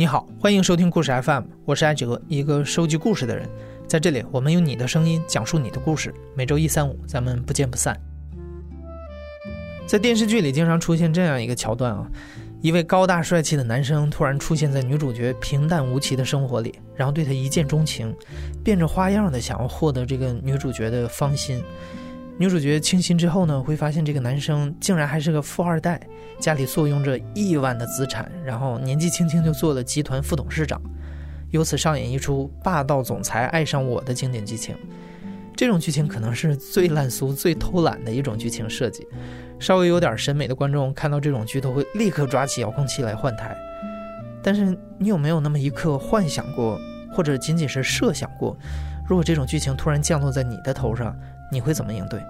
你好，欢迎收听故事 FM，我是艾哲，一个收集故事的人。在这里，我们用你的声音讲述你的故事。每周一、三、五，咱们不见不散。在电视剧里，经常出现这样一个桥段啊，一位高大帅气的男生突然出现在女主角平淡无奇的生活里，然后对她一见钟情，变着花样的想要获得这个女主角的芳心。女主角倾心之后呢，会发现这个男生竟然还是个富二代，家里坐拥着亿万的资产，然后年纪轻轻就做了集团副董事长，由此上演一出霸道总裁爱上我的经典剧情。这种剧情可能是最烂俗、最偷懒的一种剧情设计，稍微有点审美的观众看到这种剧都会立刻抓起遥控器来换台。但是你有没有那么一刻幻想过，或者仅仅是设想过，如果这种剧情突然降落在你的头上？你会怎么应对？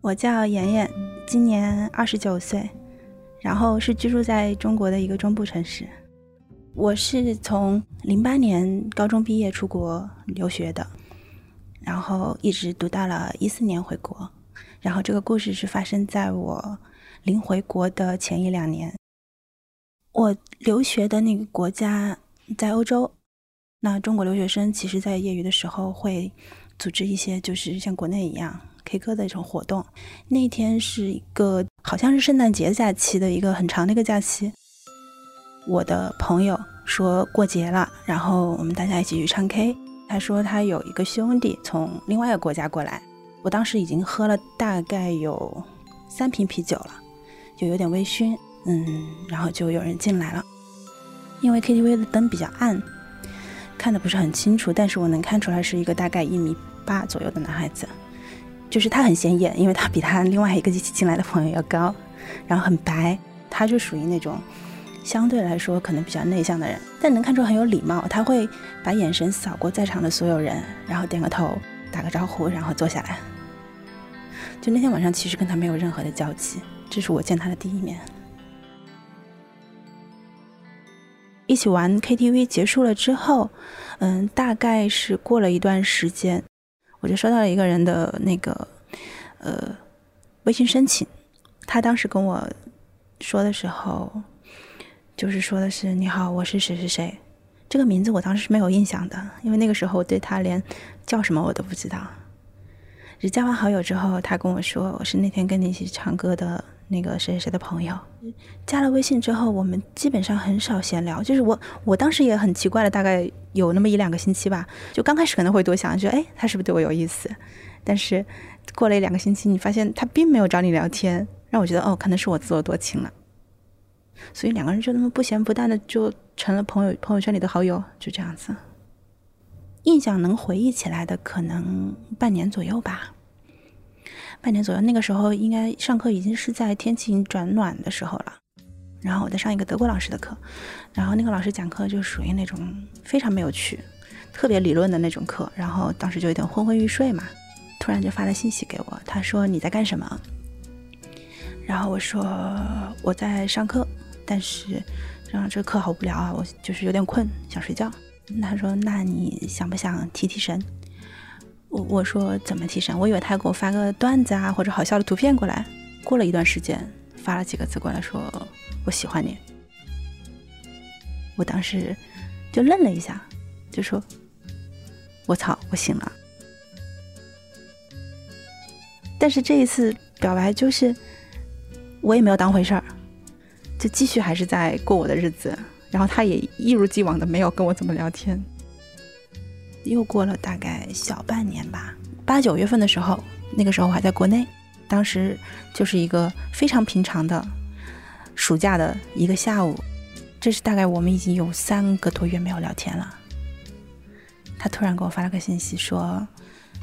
我叫妍妍，今年二十九岁，然后是居住在中国的一个中部城市。我是从零八年高中毕业出国留学的，然后一直读到了一四年回国。然后这个故事是发生在我临回国的前一两年。我留学的那个国家在欧洲，那中国留学生其实在业余的时候会。组织一些就是像国内一样 K 歌的一种活动。那天是一个好像是圣诞节假期的一个很长的一个假期。我的朋友说过节了，然后我们大家一起去唱 K。他说他有一个兄弟从另外一个国家过来。我当时已经喝了大概有三瓶啤酒了，就有点微醺。嗯，然后就有人进来了。因为 KTV 的灯比较暗，看的不是很清楚，但是我能看出来是一个大概一米。八左右的男孩子，就是他很显眼，因为他比他另外一个一起进来的朋友要高，然后很白，他就属于那种相对来说可能比较内向的人，但能看出很有礼貌，他会把眼神扫过在场的所有人，然后点个头，打个招呼，然后坐下来。就那天晚上，其实跟他没有任何的交集，这是我见他的第一面。一起玩 KTV 结束了之后，嗯，大概是过了一段时间。我就收到了一个人的那个呃微信申请，他当时跟我说的时候，就是说的是你好，我是谁谁谁，这个名字我当时是没有印象的，因为那个时候我对他连叫什么我都不知道。只加完好友之后，他跟我说我是那天跟你一起唱歌的。那个谁谁谁的朋友加了微信之后，我们基本上很少闲聊。就是我，我当时也很奇怪了，大概有那么一两个星期吧。就刚开始可能会多想，就哎，他是不是对我有意思？但是过了一两个星期，你发现他并没有找你聊天，让我觉得哦，可能是我自作多情了。所以两个人就那么不咸不淡的就成了朋友，朋友圈里的好友，就这样子。印象能回忆起来的，可能半年左右吧。半年左右，那个时候应该上课已经是在天气转暖的时候了。然后我在上一个德国老师的课，然后那个老师讲课就属于那种非常没有趣、特别理论的那种课。然后当时就有点昏昏欲睡嘛，突然就发了信息给我，他说你在干什么？然后我说我在上课，但是然后这课好无聊啊，我就是有点困，想睡觉。他说那你想不想提提神？我我说怎么提神？我以为他给我发个段子啊，或者好笑的图片过来。过了一段时间，发了几个字过来，说我喜欢你。我当时就愣了一下，就说：“我操，我醒了。”但是这一次表白就是我也没有当回事儿，就继续还是在过我的日子。然后他也一如既往的没有跟我怎么聊天。又过了大概小半年吧，八九月份的时候，那个时候我还在国内，当时就是一个非常平常的暑假的一个下午，这是大概我们已经有三个多月没有聊天了。他突然给我发了个信息说：“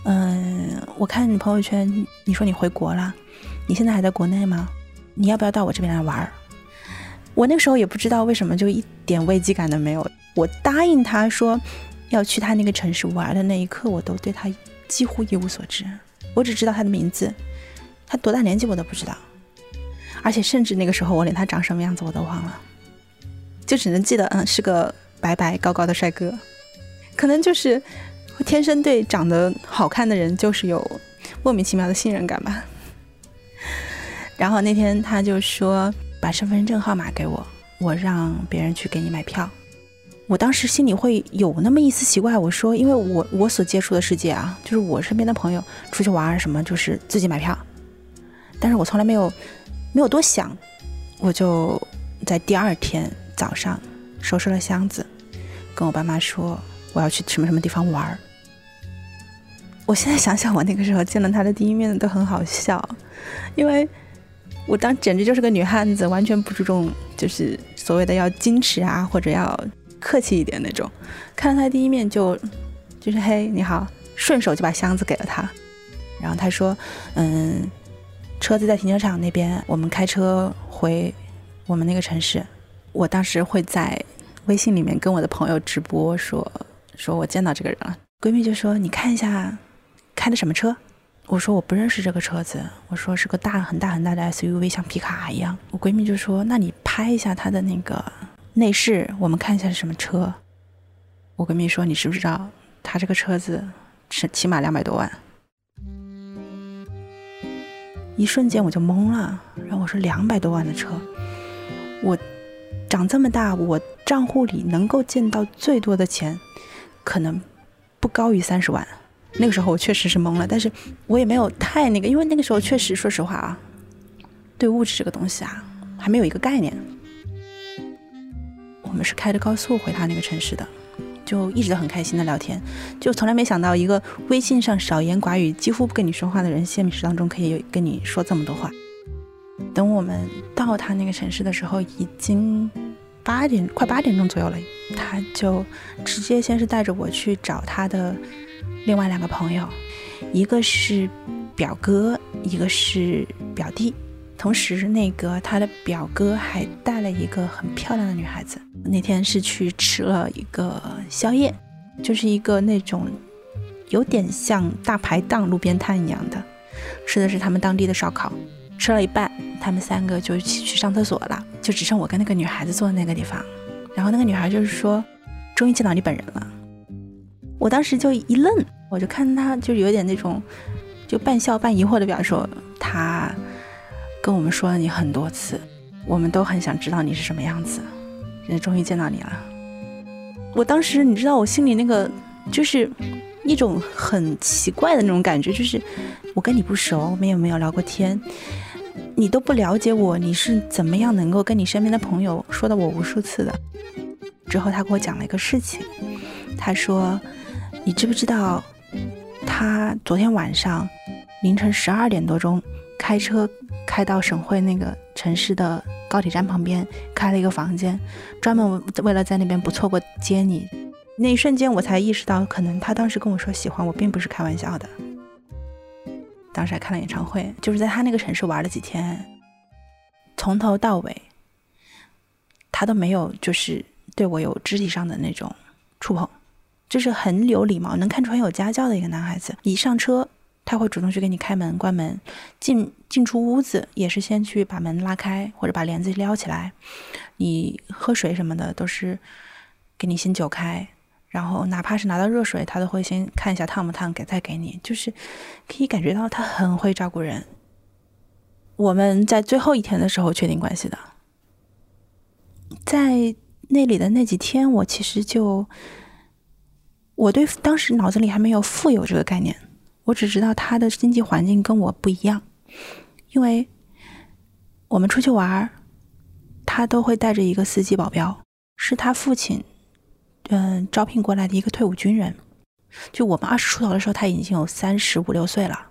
嗯，我看你朋友圈，你说你回国了，你现在还在国内吗？你要不要到我这边来玩？”我那个时候也不知道为什么，就一点危机感都没有。我答应他说。要去他那个城市玩的那一刻，我都对他几乎一无所知。我只知道他的名字，他多大年纪我都不知道，而且甚至那个时候我连他长什么样子我都忘了，就只能记得，嗯，是个白白高高的帅哥。可能就是天生对长得好看的人就是有莫名其妙的信任感吧。然后那天他就说把身份证号码给我，我让别人去给你买票。我当时心里会有那么一丝奇怪，我说，因为我我所接触的世界啊，就是我身边的朋友出去玩什么，就是自己买票，但是我从来没有没有多想，我就在第二天早上收拾了箱子，跟我爸妈说我要去什么什么地方玩。我现在想想，我那个时候见了他的第一面都很好笑，因为我当简直就是个女汉子，完全不注重就是所谓的要矜持啊，或者要。客气一点那种，看到他第一面就，就是嘿你好，顺手就把箱子给了他，然后他说，嗯，车子在停车场那边，我们开车回我们那个城市。我当时会在微信里面跟我的朋友直播说，说我见到这个人了。闺蜜就说你看一下，开的什么车？我说我不认识这个车子，我说是个大很大很大的 SUV，像皮卡一样。我闺蜜就说那你拍一下他的那个。内饰，我们看一下是什么车。我闺蜜说：“你知不知道，他这个车子是起码两百多万。”一瞬间我就懵了。然后我说：“两百多万的车，我长这么大，我账户里能够见到最多的钱，可能不高于三十万。”那个时候我确实是懵了，但是我也没有太那个，因为那个时候确实，说实话啊，对物质这个东西啊，还没有一个概念。我们是开着高速回他那个城市的，就一直都很开心的聊天，就从来没想到一个微信上少言寡语、几乎不跟你说话的人，现实当中可以跟你说这么多话。等我们到他那个城市的时候，已经八点快八点钟左右了，他就直接先是带着我去找他的另外两个朋友，一个是表哥，一个是表弟。同时，那个他的表哥还带了一个很漂亮的女孩子。那天是去吃了一个宵夜，就是一个那种有点像大排档、路边摊一样的，吃的是他们当地的烧烤。吃了一半，他们三个就一起去上厕所了，就只剩我跟那个女孩子坐在那个地方。然后那个女孩就是说：“终于见到你本人了。”我当时就一愣，我就看他就有点那种就半笑半疑惑的表示，他。跟我们说了你很多次，我们都很想知道你是什么样子。现在终于见到你了，我当时你知道我心里那个就是一种很奇怪的那种感觉，就是我跟你不熟，我们也没有聊过天，你都不了解我，你是怎么样能够跟你身边的朋友说的我无数次的？之后他给我讲了一个事情，他说你知不知道他昨天晚上凌晨十二点多钟开车。开到省会那个城市的高铁站旁边，开了一个房间，专门为了在那边不错过接你。那一瞬间，我才意识到，可能他当时跟我说喜欢我，并不是开玩笑的。当时还看了演唱会，就是在他那个城市玩了几天，从头到尾，他都没有就是对我有肢体上的那种触碰，就是很有礼貌，能看出很有家教的一个男孩子。一上车。他会主动去给你开门、关门，进进出屋子也是先去把门拉开或者把帘子撩起来。你喝水什么的都是给你先酒开，然后哪怕是拿到热水，他都会先看一下烫不烫，给再给你。就是可以感觉到他很会照顾人。我们在最后一天的时候确定关系的，在那里的那几天，我其实就我对当时脑子里还没有富有这个概念。我只知道他的经济环境跟我不一样，因为我们出去玩他都会带着一个司机保镖，是他父亲嗯招聘过来的一个退伍军人。就我们二十出头的时候，他已经有三十五六岁了，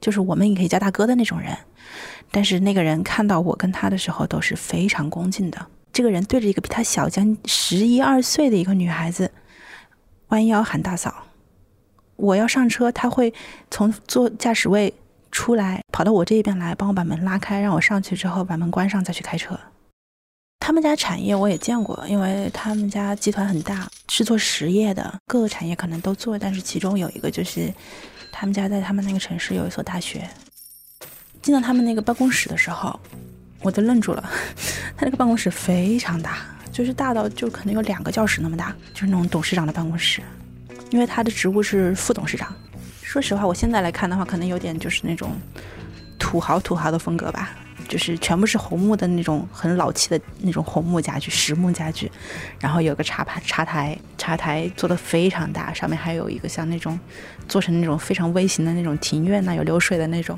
就是我们也可以叫大哥的那种人。但是那个人看到我跟他的时候都是非常恭敬的。这个人对着一个比他小将十一二岁的一个女孩子弯腰喊大嫂。我要上车，他会从坐驾驶位出来，跑到我这一边来，帮我把门拉开，让我上去之后把门关上再去开车。他们家产业我也见过，因为他们家集团很大，是做实业的，各个产业可能都做，但是其中有一个就是他们家在他们那个城市有一所大学。进到他们那个办公室的时候，我都愣住了，他那个办公室非常大，就是大到就可能有两个教室那么大，就是那种董事长的办公室。因为他的职务是副董事长，说实话，我现在来看的话，可能有点就是那种土豪土豪的风格吧，就是全部是红木的那种很老气的那种红木家具、实木家具，然后有个茶盘、茶台，茶台做的非常大，上面还有一个像那种做成那种非常微型的那种庭院呐，有流水的那种。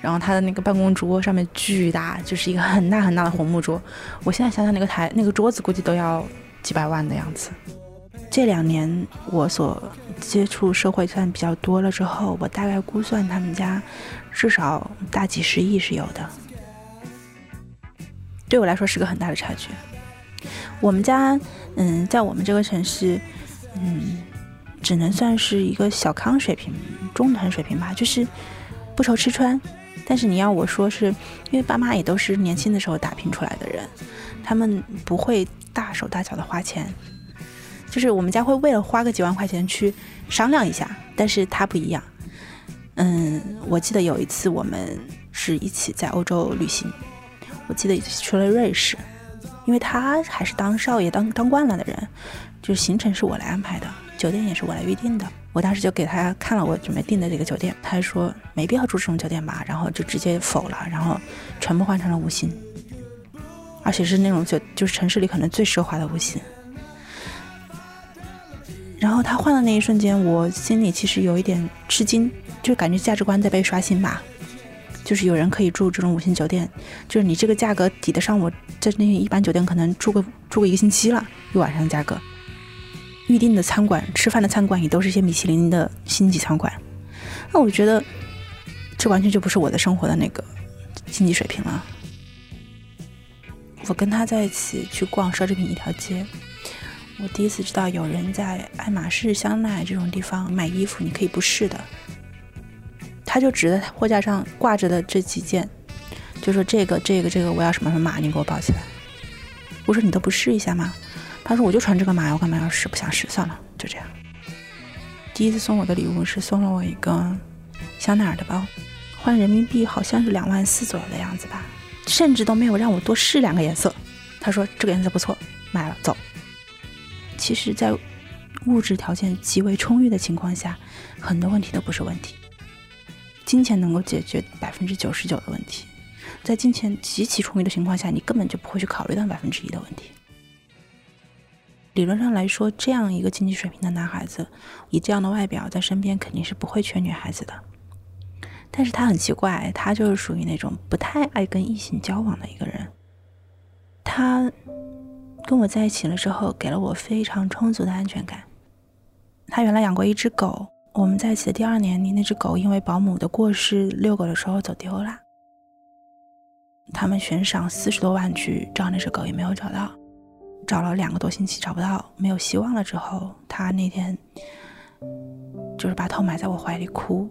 然后他的那个办公桌上面巨大，就是一个很大很大的红木桌。我现在想想，那个台那个桌子估计都要几百万的样子。这两年我所接触社会算比较多了之后，我大概估算他们家至少大几十亿是有的。对我来说是个很大的差距。我们家，嗯，在我们这个城市，嗯，只能算是一个小康水平、中等水平吧，就是不愁吃穿。但是你要我说，是因为爸妈也都是年轻的时候打拼出来的人，他们不会大手大脚的花钱，就是我们家会为了花个几万块钱去商量一下，但是他不一样。嗯，我记得有一次我们是一起在欧洲旅行，我记得去了瑞士，因为他还是当少爷当当惯了的人，就是行程是我来安排的，酒店也是我来预定的。我当时就给他看了我准备订的这个酒店，他说没必要住这种酒店吧，然后就直接否了，然后全部换成了五星，而且是那种就就是城市里可能最奢华的五星。然后他换的那一瞬间，我心里其实有一点吃惊，就感觉价值观在被刷新吧。就是有人可以住这种五星酒店，就是你这个价格抵得上我在那一般酒店可能住个住个一个星期了，一晚上的价格。预定的餐馆、吃饭的餐馆也都是一些米其林的星级餐馆，那我觉得这完全就不是我的生活的那个经济水平了。我跟他在一起去逛奢侈品一条街，我第一次知道有人在爱马仕、香奈这种地方买衣服，你可以不试的。他就指着货架上挂着的这几件，就说这个、这个、这个我要什么什么码，你给我报起来。我说你都不试一下吗？他说：“我就穿这个码，我干嘛要试？不想试，算了，就这样。”第一次送我的礼物是送了我一个香奈儿的包，换人民币好像是两万四左右的样子吧，甚至都没有让我多试两个颜色。他说：“这个颜色不错，买了，走。”其实，在物质条件极为充裕的情况下，很多问题都不是问题。金钱能够解决百分之九十九的问题，在金钱极其充裕的情况下，你根本就不会去考虑到百分之一的问题。理论上来说，这样一个经济水平的男孩子，以这样的外表在身边，肯定是不会缺女孩子的。但是他很奇怪，他就是属于那种不太爱跟异性交往的一个人。他跟我在一起了之后，给了我非常充足的安全感。他原来养过一只狗，我们在一起的第二年，那只狗因为保姆的过世，遛狗的时候走丢了。他们悬赏四十多万去找那只狗，也没有找到。找了两个多星期找不到，没有希望了之后，他那天就是把头埋在我怀里哭。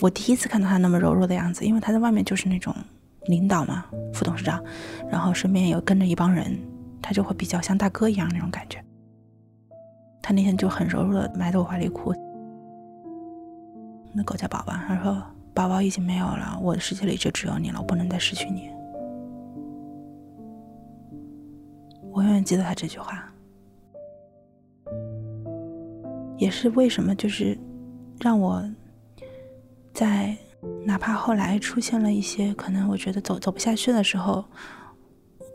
我第一次看到他那么柔弱的样子，因为他在外面就是那种领导嘛，副董事长，然后身边有跟着一帮人，他就会比较像大哥一样那种感觉。他那天就很柔弱的埋在我怀里哭。那狗叫宝宝，他说宝宝已经没有了，我的世界里就只有你了，我不能再失去你。我永远记得他这句话，也是为什么就是让我在哪怕后来出现了一些可能我觉得走走不下去的时候，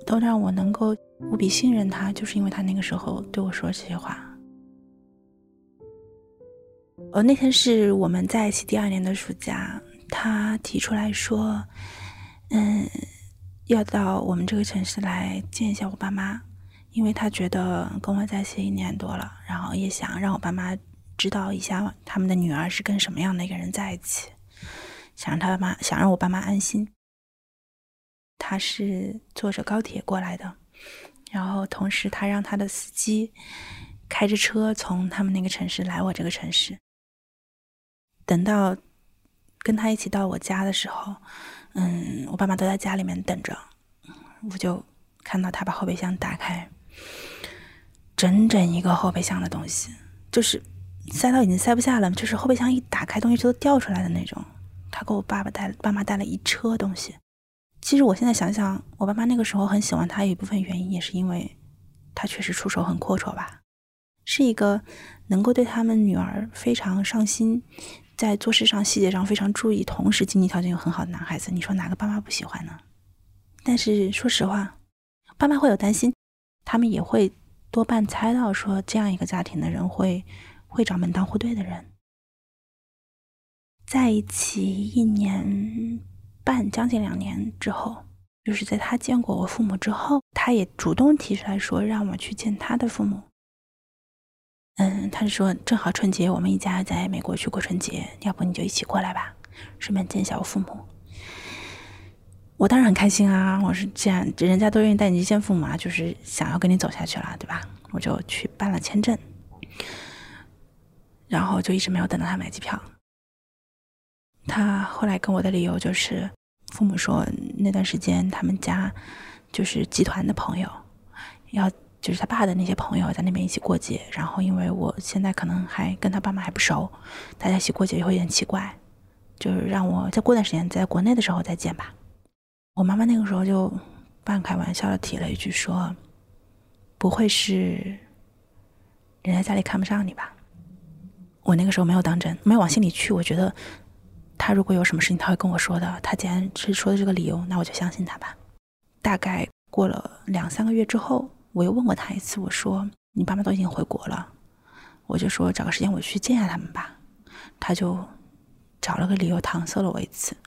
都让我能够无比信任他，就是因为他那个时候对我说这些话。呃，那天是我们在一起第二年的暑假，他提出来说，嗯，要到我们这个城市来见一下我爸妈。因为他觉得跟我在一起一年多了，然后也想让我爸妈知道一下他们的女儿是跟什么样的一个人在一起，想让他妈想让我爸妈安心。他是坐着高铁过来的，然后同时他让他的司机开着车从他们那个城市来我这个城市。等到跟他一起到我家的时候，嗯，我爸妈都在家里面等着，我就看到他把后备箱打开。整整一个后备箱的东西，就是塞到已经塞不下了，就是后备箱一打开，东西就都掉出来的那种。他给我爸爸带爸妈带了一车东西。其实我现在想想，我爸妈那个时候很喜欢他，有一部分原因也是因为他确实出手很阔绰吧，是一个能够对他们女儿非常上心，在做事上细节上非常注意，同时经济条件又很好的男孩子，你说哪个爸妈不喜欢呢？但是说实话，爸妈会有担心，他们也会多半猜到说这样一个家庭的人会会找门当户对的人。在一起一年半，将近两年之后，就是在他见过我父母之后，他也主动提出来说让我去见他的父母。嗯，他说正好春节我们一家在美国去过春节，要不你就一起过来吧，顺便见一下我父母。我当然很开心啊，我是这样，人家都愿意带你去见父母啊，就是想要跟你走下去了，对吧？我就去办了签证，然后就一直没有等到他买机票。他后来跟我的理由就是，父母说那段时间他们家就是集团的朋友要。就是他爸的那些朋友在那边一起过节，然后因为我现在可能还跟他爸妈还不熟，大家一起过节也会有点奇怪，就是让我再过段时间在国内的时候再见吧。我妈妈那个时候就半开玩笑的提了一句说：“不会是人家家里看不上你吧？”我那个时候没有当真，没有往心里去。我觉得他如果有什么事情他会跟我说的，他既然是说的这个理由，那我就相信他吧。大概过了两三个月之后。我又问过他一次，我说：“你爸妈都已经回国了，我就说找个时间我去见下他们吧。”他就找了个理由搪塞了我一次。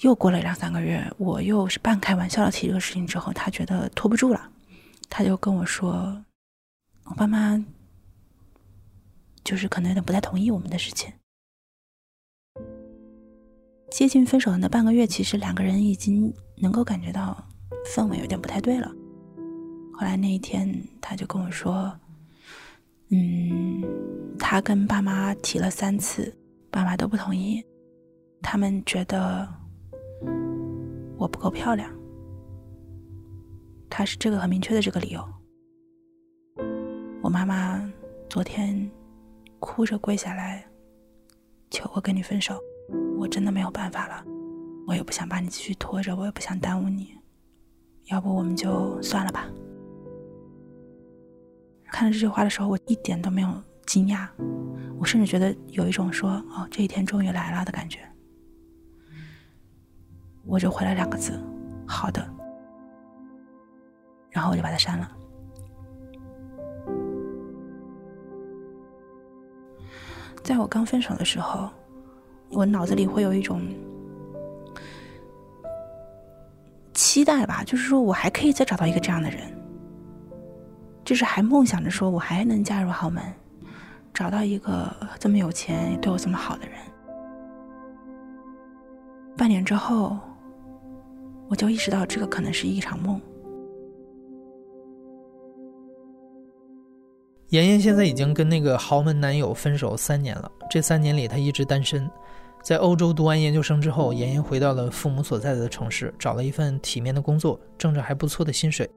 又过了两三个月，我又是半开玩笑的提这个事情之后，他觉得拖不住了，他就跟我说：“我爸妈就是可能有点不太同意我们的事情。”接近分手的那半个月，其实两个人已经能够感觉到氛围有点不太对了。后来那一天，他就跟我说：“嗯，他跟爸妈提了三次，爸妈都不同意。他们觉得我不够漂亮。他是这个很明确的这个理由。我妈妈昨天哭着跪下来求我跟你分手，我真的没有办法了。我也不想把你继续拖着，我也不想耽误你。要不我们就算了吧。”看到这句话的时候，我一点都没有惊讶，我甚至觉得有一种说“哦，这一天终于来了”的感觉。我就回了两个字：“好的。”然后我就把它删了。在我刚分手的时候，我脑子里会有一种期待吧，就是说我还可以再找到一个这样的人。就是还梦想着说，我还能嫁入豪门，找到一个这么有钱、对我这么好的人。半年之后，我就意识到这个可能是一场梦。妍妍现在已经跟那个豪门男友分手三年了，这三年里她一直单身。在欧洲读完研究生之后，妍妍回到了父母所在的城市，找了一份体面的工作，挣着还不错的薪水。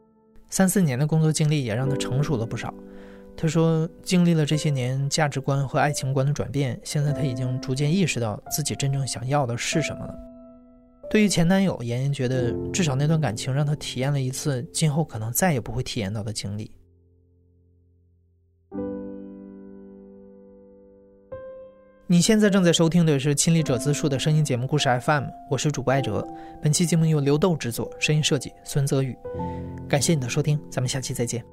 三四年的工作经历也让她成熟了不少。她说，经历了这些年价值观和爱情观的转变，现在她已经逐渐意识到自己真正想要的是什么了。对于前男友，妍妍觉得至少那段感情让她体验了一次今后可能再也不会体验到的经历。你现在正在收听的是亲历者自述的声音节目故事 FM，我是主播艾哲。本期节目由刘豆制作，声音设计孙泽宇。感谢你的收听，咱们下期再见。